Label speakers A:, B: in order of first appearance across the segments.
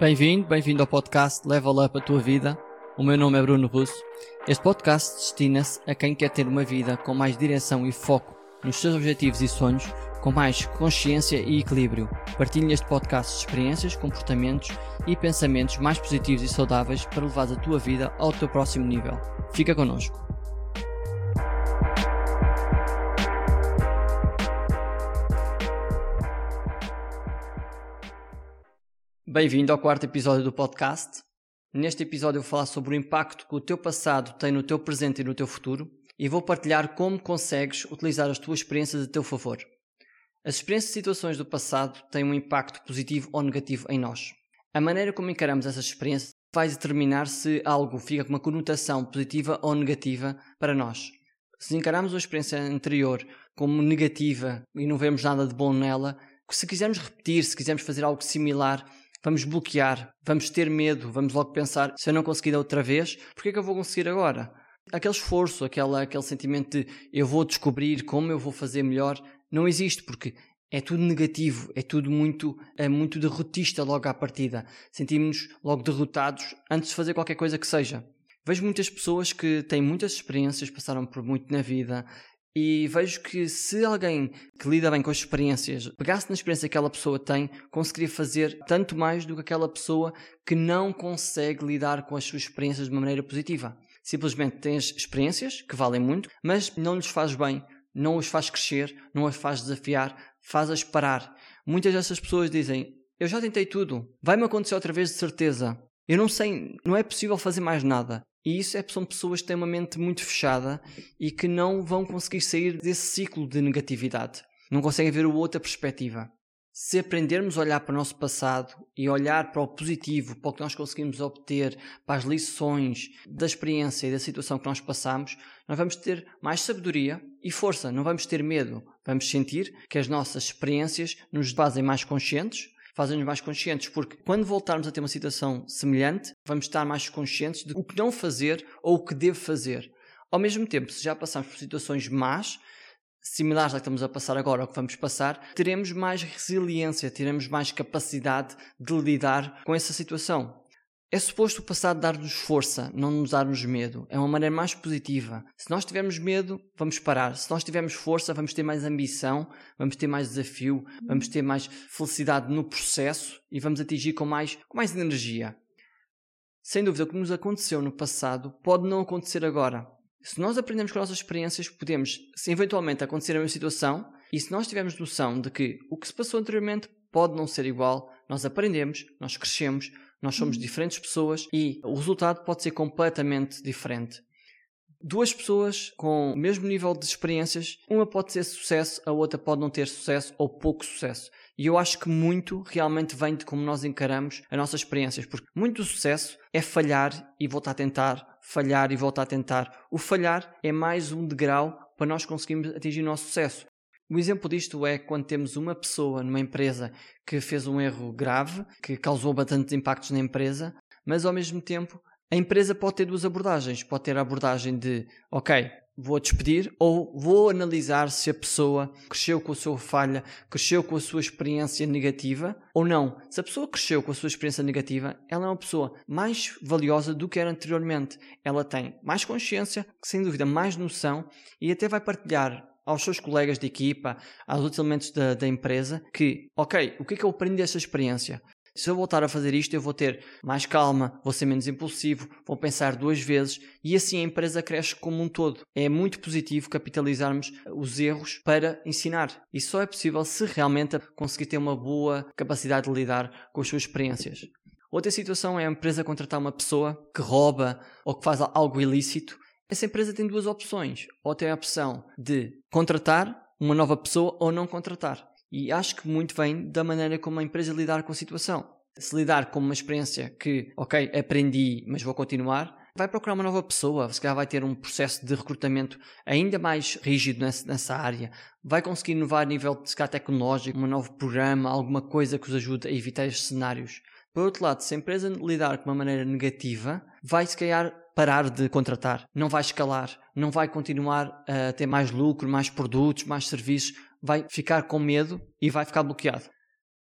A: Bem-vindo, bem-vindo ao podcast Level Up a Tua Vida. O meu nome é Bruno Russo. Este podcast destina-se a quem quer ter uma vida com mais direção e foco nos seus objetivos e sonhos, com mais consciência e equilíbrio. Partilho neste podcast experiências, comportamentos e pensamentos mais positivos e saudáveis para levar a tua vida ao teu próximo nível. Fica connosco. Bem-vindo ao quarto episódio do podcast. Neste episódio vou falar sobre o impacto que o teu passado tem no teu presente e no teu futuro e vou partilhar como consegues utilizar as tuas experiências a teu favor. As experiências e situações do passado têm um impacto positivo ou negativo em nós. A maneira como encaramos essas experiências vai determinar se algo fica com uma conotação positiva ou negativa para nós. Se encaramos uma experiência anterior como negativa e não vemos nada de bom nela, se quisermos repetir, se quisermos fazer algo similar, vamos bloquear, vamos ter medo, vamos logo pensar: se eu não conseguir outra vez, por que é que eu vou conseguir agora? Aquele esforço, aquela, aquele sentimento de eu vou descobrir como eu vou fazer melhor, não existe, porque é tudo negativo, é tudo muito, é muito derrotista logo à partida. Sentimos-nos logo derrotados antes de fazer qualquer coisa que seja. Vejo muitas pessoas que têm muitas experiências, passaram por muito na vida e vejo que se alguém que lida bem com as experiências pegasse na experiência que aquela pessoa tem, conseguiria fazer tanto mais do que aquela pessoa que não consegue lidar com as suas experiências de uma maneira positiva. Simplesmente tens experiências que valem muito, mas não lhes faz bem, não os faz crescer, não as faz desafiar, faz-as parar. Muitas dessas pessoas dizem: Eu já tentei tudo, vai-me acontecer outra vez de certeza. Eu não sei, não é possível fazer mais nada. E isso é, são pessoas que têm uma mente muito fechada e que não vão conseguir sair desse ciclo de negatividade. Não conseguem ver outra perspectiva. Se aprendermos a olhar para o nosso passado e olhar para o positivo, para o que nós conseguimos obter, para as lições da experiência e da situação que nós passamos, nós vamos ter mais sabedoria e força, não vamos ter medo. Vamos sentir que as nossas experiências nos fazem mais conscientes, fazem-nos mais conscientes, porque quando voltarmos a ter uma situação semelhante, vamos estar mais conscientes de o que não fazer ou o que devo fazer. Ao mesmo tempo, se já passamos por situações más, similares à que estamos a passar agora ou que vamos passar, teremos mais resiliência, teremos mais capacidade de lidar com essa situação. É suposto o passado dar-nos força, não nos dar-nos medo. É uma maneira mais positiva. Se nós tivermos medo, vamos parar. Se nós tivermos força, vamos ter mais ambição, vamos ter mais desafio, vamos ter mais felicidade no processo e vamos atingir com mais, com mais energia. Sem dúvida, o que nos aconteceu no passado pode não acontecer agora. Se nós aprendemos com as nossas experiências, podemos, se eventualmente acontecer a mesma situação, e se nós tivermos noção de que o que se passou anteriormente pode não ser igual, nós aprendemos, nós crescemos, nós somos uhum. diferentes pessoas e o resultado pode ser completamente diferente. Duas pessoas com o mesmo nível de experiências, uma pode ter sucesso, a outra pode não ter sucesso ou pouco sucesso. E eu acho que muito realmente vem de como nós encaramos as nossas experiências, porque muito sucesso é falhar e voltar a tentar, falhar e voltar a tentar. O falhar é mais um degrau para nós conseguirmos atingir o nosso sucesso. Um exemplo disto é quando temos uma pessoa numa empresa que fez um erro grave, que causou bastantes impactos na empresa, mas ao mesmo tempo a empresa pode ter duas abordagens. Pode ter a abordagem de, ok, vou despedir, ou vou analisar se a pessoa cresceu com a sua falha, cresceu com a sua experiência negativa, ou não. Se a pessoa cresceu com a sua experiência negativa, ela é uma pessoa mais valiosa do que era anteriormente. Ela tem mais consciência, sem dúvida mais noção, e até vai partilhar aos seus colegas de equipa, aos outros elementos da, da empresa, que, ok, o que é que eu aprendi desta experiência? Se eu voltar a fazer isto, eu vou ter mais calma, vou ser menos impulsivo, vou pensar duas vezes e assim a empresa cresce como um todo. É muito positivo capitalizarmos os erros para ensinar. E só é possível se realmente conseguir ter uma boa capacidade de lidar com as suas experiências. Outra situação é a empresa contratar uma pessoa que rouba ou que faz algo ilícito essa empresa tem duas opções. Ou tem a opção de contratar uma nova pessoa ou não contratar. E acho que muito vem da maneira como a empresa lidar com a situação. Se lidar com uma experiência que, ok, aprendi, mas vou continuar, vai procurar uma nova pessoa, se calhar vai ter um processo de recrutamento ainda mais rígido nessa, nessa área, vai conseguir inovar a nível de tecnológico, um novo programa, alguma coisa que os ajude a evitar estes cenários. Por outro lado, se a empresa lidar com uma maneira negativa, vai se calhar parar de contratar, não vai escalar, não vai continuar a ter mais lucro, mais produtos, mais serviços, vai ficar com medo e vai ficar bloqueado.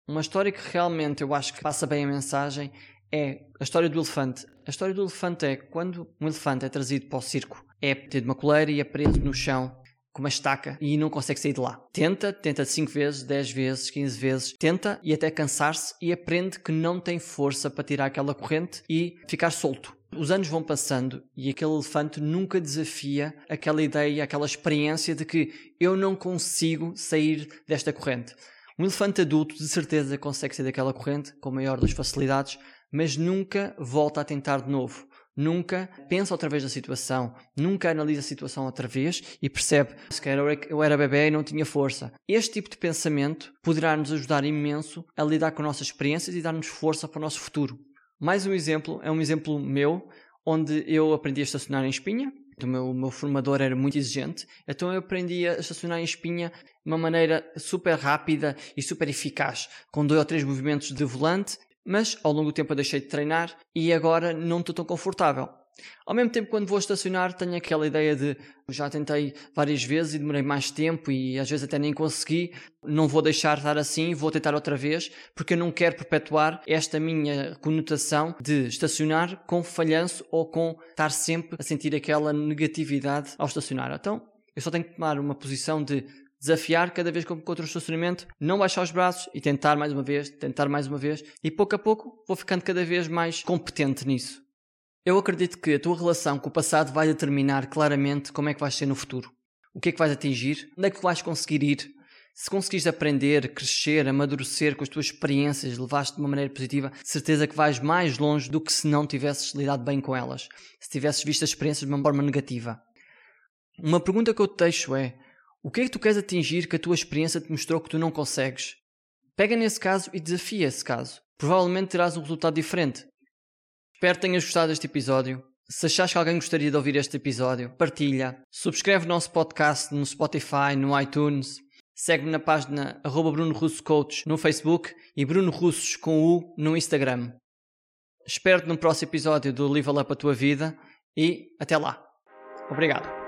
A: Uma história que realmente eu acho que passa bem a mensagem é a história do elefante. A história do elefante é quando um elefante é trazido para o circo, é tido uma coleira e é preso no chão com uma estaca e não consegue sair de lá. Tenta, tenta 5 vezes, 10 vezes, 15 vezes, tenta e até cansar-se e aprende que não tem força para tirar aquela corrente e ficar solto. Os anos vão passando e aquele elefante nunca desafia aquela ideia, aquela experiência de que eu não consigo sair desta corrente. Um elefante adulto de certeza consegue sair daquela corrente com a maior das facilidades, mas nunca volta a tentar de novo. Nunca pensa outra vez na situação, nunca analisa a situação outra vez e percebe se eu era bebê e não tinha força. Este tipo de pensamento poderá nos ajudar imenso a lidar com nossas experiências e dar-nos força para o nosso futuro. Mais um exemplo é um exemplo meu, onde eu aprendi a estacionar em espinha. O meu, meu formador era muito exigente, então eu aprendi a estacionar em espinha de uma maneira super rápida e super eficaz, com dois ou três movimentos de volante mas ao longo do tempo eu deixei de treinar e agora não estou tão confortável. Ao mesmo tempo, quando vou estacionar, tenho aquela ideia de já tentei várias vezes e demorei mais tempo e às vezes até nem consegui, não vou deixar estar assim, vou tentar outra vez, porque eu não quero perpetuar esta minha conotação de estacionar com falhanço ou com estar sempre a sentir aquela negatividade ao estacionar. Então, eu só tenho que tomar uma posição de desafiar cada vez que encontro um estacionamento, não baixar os braços e tentar mais uma vez, tentar mais uma vez, e pouco a pouco vou ficando cada vez mais competente nisso. Eu acredito que a tua relação com o passado vai determinar claramente como é que vais ser no futuro. O que é que vais atingir, onde é que vais conseguir ir. Se conseguires aprender, crescer, amadurecer com as tuas experiências, levaste de uma maneira positiva, certeza que vais mais longe do que se não tivesses lidado bem com elas, se tivesses visto as experiências de uma forma negativa. Uma pergunta que eu te deixo é: o que é que tu queres atingir que a tua experiência te mostrou que tu não consegues? Pega nesse caso e desafia esse caso. Provavelmente terás um resultado diferente. Espero que tenhas gostado deste episódio. Se achas que alguém gostaria de ouvir este episódio, partilha. Subscreve o nosso podcast no Spotify, no iTunes. Segue-me na página arroba Bruno Russo Coach no Facebook e Bruno Russos com U no Instagram. Espero-te no próximo episódio do Live Up a Tua Vida e até lá. Obrigado.